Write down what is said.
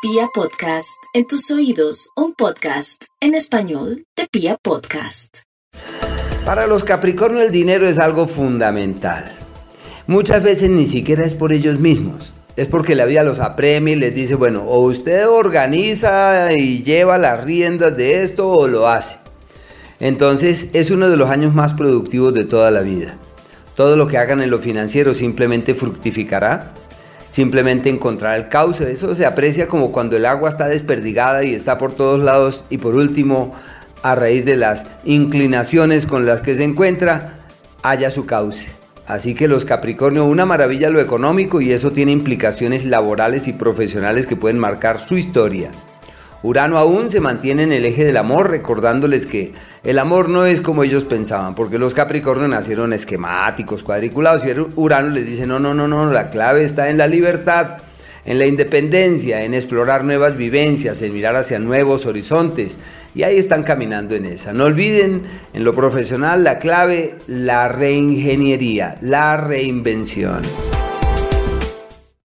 Pia Podcast, en tus oídos, un podcast en español de Pia Podcast. Para los Capricornio el dinero es algo fundamental. Muchas veces ni siquiera es por ellos mismos. Es porque la vida los apremia y les dice, bueno, o usted organiza y lleva las riendas de esto o lo hace. Entonces es uno de los años más productivos de toda la vida. Todo lo que hagan en lo financiero simplemente fructificará simplemente encontrar el cauce. Eso se aprecia como cuando el agua está desperdigada y está por todos lados y por último, a raíz de las inclinaciones con las que se encuentra, haya su cauce. Así que los Capricornio, una maravilla lo económico y eso tiene implicaciones laborales y profesionales que pueden marcar su historia. Urano aún se mantiene en el eje del amor, recordándoles que el amor no es como ellos pensaban, porque los Capricornios nacieron esquemáticos, cuadriculados, y Urano les dice, no, no, no, no, la clave está en la libertad, en la independencia, en explorar nuevas vivencias, en mirar hacia nuevos horizontes, y ahí están caminando en esa. No olviden, en lo profesional, la clave, la reingeniería, la reinvención.